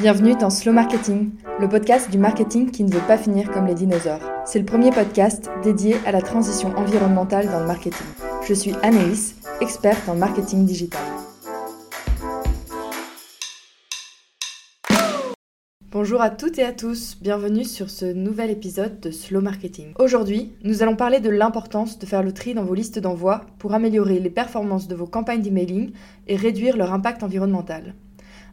Bienvenue dans Slow Marketing, le podcast du marketing qui ne veut pas finir comme les dinosaures. C'est le premier podcast dédié à la transition environnementale dans le marketing. Je suis Anaïs, experte en marketing digital. Bonjour à toutes et à tous, bienvenue sur ce nouvel épisode de Slow Marketing. Aujourd'hui, nous allons parler de l'importance de faire le tri dans vos listes d'envoi pour améliorer les performances de vos campagnes d'emailing et réduire leur impact environnemental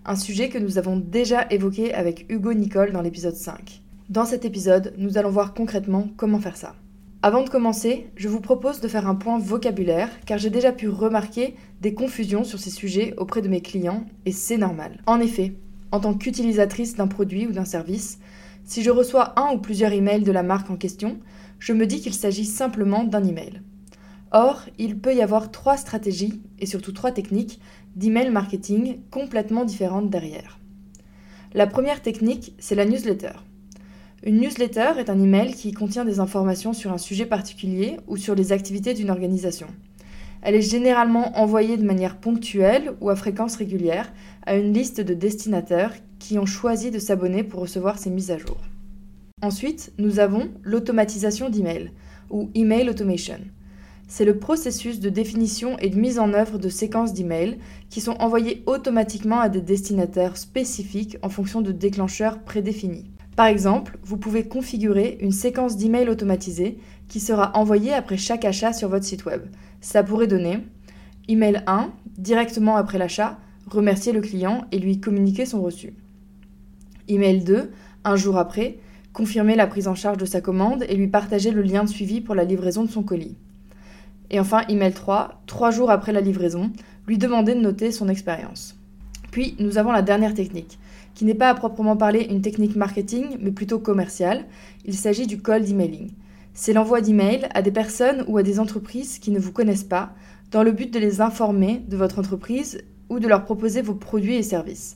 un sujet que nous avons déjà évoqué avec Hugo Nicole dans l'épisode 5. Dans cet épisode, nous allons voir concrètement comment faire ça. Avant de commencer, je vous propose de faire un point vocabulaire car j'ai déjà pu remarquer des confusions sur ces sujets auprès de mes clients et c'est normal. En effet, en tant qu'utilisatrice d'un produit ou d'un service, si je reçois un ou plusieurs emails de la marque en question, je me dis qu'il s'agit simplement d'un email. Or, il peut y avoir trois stratégies et surtout trois techniques d'email marketing complètement différentes derrière. La première technique, c'est la newsletter. Une newsletter est un email qui contient des informations sur un sujet particulier ou sur les activités d'une organisation. Elle est généralement envoyée de manière ponctuelle ou à fréquence régulière à une liste de destinataires qui ont choisi de s'abonner pour recevoir ces mises à jour. Ensuite, nous avons l'automatisation d'email ou email automation c'est le processus de définition et de mise en œuvre de séquences d'emails qui sont envoyées automatiquement à des destinataires spécifiques en fonction de déclencheurs prédéfinis. Par exemple, vous pouvez configurer une séquence d'emails automatisée qui sera envoyée après chaque achat sur votre site web. Ça pourrait donner email 1, directement après l'achat, remercier le client et lui communiquer son reçu. Email 2, un jour après, confirmer la prise en charge de sa commande et lui partager le lien de suivi pour la livraison de son colis. Et enfin, email 3, trois jours après la livraison, lui demander de noter son expérience. Puis, nous avons la dernière technique, qui n'est pas à proprement parler une technique marketing, mais plutôt commerciale. Il s'agit du cold emailing. C'est l'envoi d'emails à des personnes ou à des entreprises qui ne vous connaissent pas, dans le but de les informer de votre entreprise ou de leur proposer vos produits et services.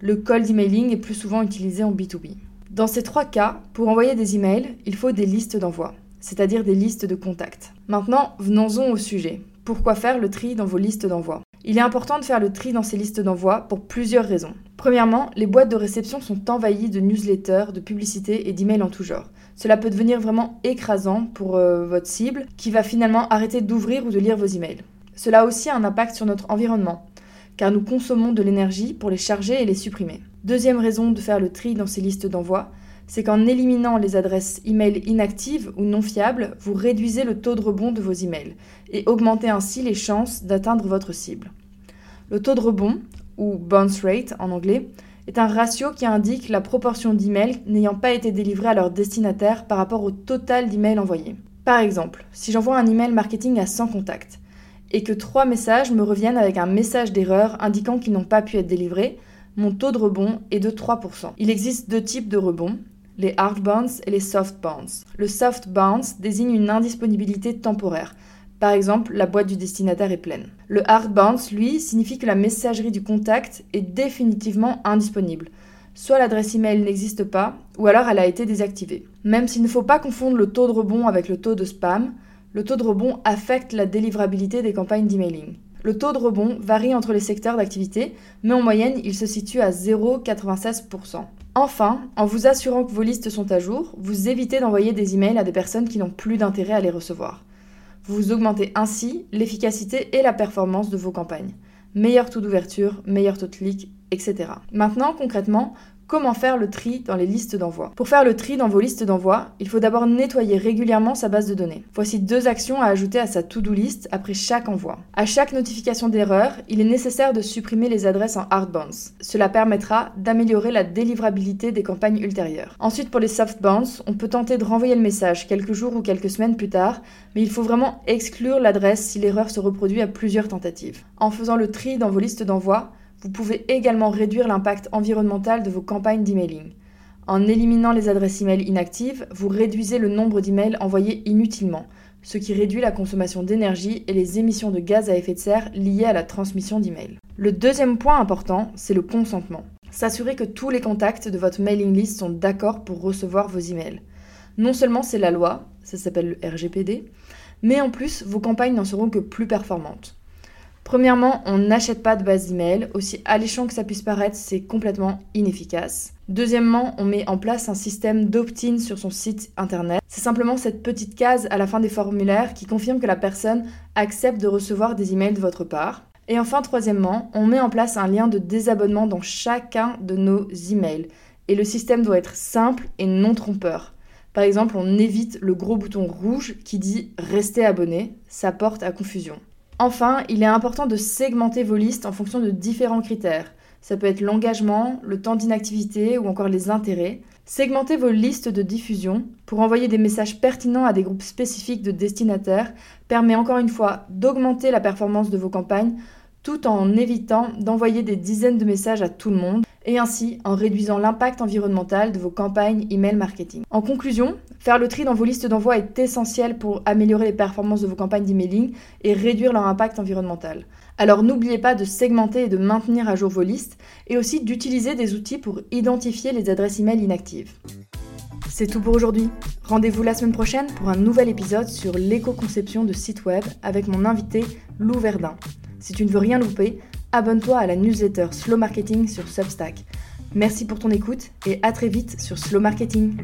Le cold emailing est plus souvent utilisé en B2B. Dans ces trois cas, pour envoyer des emails, il faut des listes d'envoi c'est-à-dire des listes de contacts. Maintenant, venons-en au sujet. Pourquoi faire le tri dans vos listes d'envoi? Il est important de faire le tri dans ces listes d'envoi pour plusieurs raisons. Premièrement, les boîtes de réception sont envahies de newsletters, de publicités et d'emails en tout genre. Cela peut devenir vraiment écrasant pour euh, votre cible qui va finalement arrêter d'ouvrir ou de lire vos emails. Cela a aussi un impact sur notre environnement, car nous consommons de l'énergie pour les charger et les supprimer. Deuxième raison de faire le tri dans ces listes d'envoi, c'est qu'en éliminant les adresses email inactives ou non fiables, vous réduisez le taux de rebond de vos emails et augmentez ainsi les chances d'atteindre votre cible. Le taux de rebond, ou bounce rate en anglais, est un ratio qui indique la proportion d'emails n'ayant pas été délivrés à leur destinataire par rapport au total d'emails envoyés. Par exemple, si j'envoie un email marketing à 100 contacts et que 3 messages me reviennent avec un message d'erreur indiquant qu'ils n'ont pas pu être délivrés, mon taux de rebond est de 3%. Il existe deux types de rebond, les hard bounce et les soft bounce. Le soft bounce désigne une indisponibilité temporaire. Par exemple, la boîte du destinataire est pleine. Le hard bounce, lui, signifie que la messagerie du contact est définitivement indisponible. Soit l'adresse email n'existe pas, ou alors elle a été désactivée. Même s'il ne faut pas confondre le taux de rebond avec le taux de spam, le taux de rebond affecte la délivrabilité des campagnes d'emailing. Le taux de rebond varie entre les secteurs d'activité, mais en moyenne, il se situe à 0,96%. Enfin, en vous assurant que vos listes sont à jour, vous évitez d'envoyer des emails à des personnes qui n'ont plus d'intérêt à les recevoir. Vous augmentez ainsi l'efficacité et la performance de vos campagnes. Meilleur taux d'ouverture, meilleur taux de clic, etc. Maintenant, concrètement, Comment faire le tri dans les listes d'envoi Pour faire le tri dans vos listes d'envoi, il faut d'abord nettoyer régulièrement sa base de données. Voici deux actions à ajouter à sa to-do list après chaque envoi. À chaque notification d'erreur, il est nécessaire de supprimer les adresses en hard bounce. Cela permettra d'améliorer la délivrabilité des campagnes ultérieures. Ensuite, pour les soft on peut tenter de renvoyer le message quelques jours ou quelques semaines plus tard, mais il faut vraiment exclure l'adresse si l'erreur se reproduit à plusieurs tentatives. En faisant le tri dans vos listes d'envoi, vous pouvez également réduire l'impact environnemental de vos campagnes d'emailing. En éliminant les adresses email inactives, vous réduisez le nombre d'emails envoyés inutilement, ce qui réduit la consommation d'énergie et les émissions de gaz à effet de serre liées à la transmission d'emails. Le deuxième point important, c'est le consentement. S'assurer que tous les contacts de votre mailing list sont d'accord pour recevoir vos emails. Non seulement c'est la loi, ça s'appelle le RGPD, mais en plus vos campagnes n'en seront que plus performantes. Premièrement, on n'achète pas de base d'email. Aussi alléchant que ça puisse paraître, c'est complètement inefficace. Deuxièmement, on met en place un système d'opt-in sur son site internet. C'est simplement cette petite case à la fin des formulaires qui confirme que la personne accepte de recevoir des emails de votre part. Et enfin, troisièmement, on met en place un lien de désabonnement dans chacun de nos emails. Et le système doit être simple et non trompeur. Par exemple, on évite le gros bouton rouge qui dit Restez abonné, ça porte à confusion. Enfin, il est important de segmenter vos listes en fonction de différents critères. Ça peut être l'engagement, le temps d'inactivité ou encore les intérêts. Segmentez vos listes de diffusion pour envoyer des messages pertinents à des groupes spécifiques de destinataires permet encore une fois d'augmenter la performance de vos campagnes tout en évitant d'envoyer des dizaines de messages à tout le monde et ainsi en réduisant l'impact environnemental de vos campagnes email marketing. En conclusion, faire le tri dans vos listes d'envoi est essentiel pour améliorer les performances de vos campagnes d'emailing et réduire leur impact environnemental. Alors n'oubliez pas de segmenter et de maintenir à jour vos listes et aussi d'utiliser des outils pour identifier les adresses email inactives. C'est tout pour aujourd'hui. Rendez-vous la semaine prochaine pour un nouvel épisode sur l'éco-conception de sites web avec mon invité Lou Verdun. Si tu ne veux rien louper, abonne-toi à la newsletter Slow Marketing sur Substack. Merci pour ton écoute et à très vite sur Slow Marketing.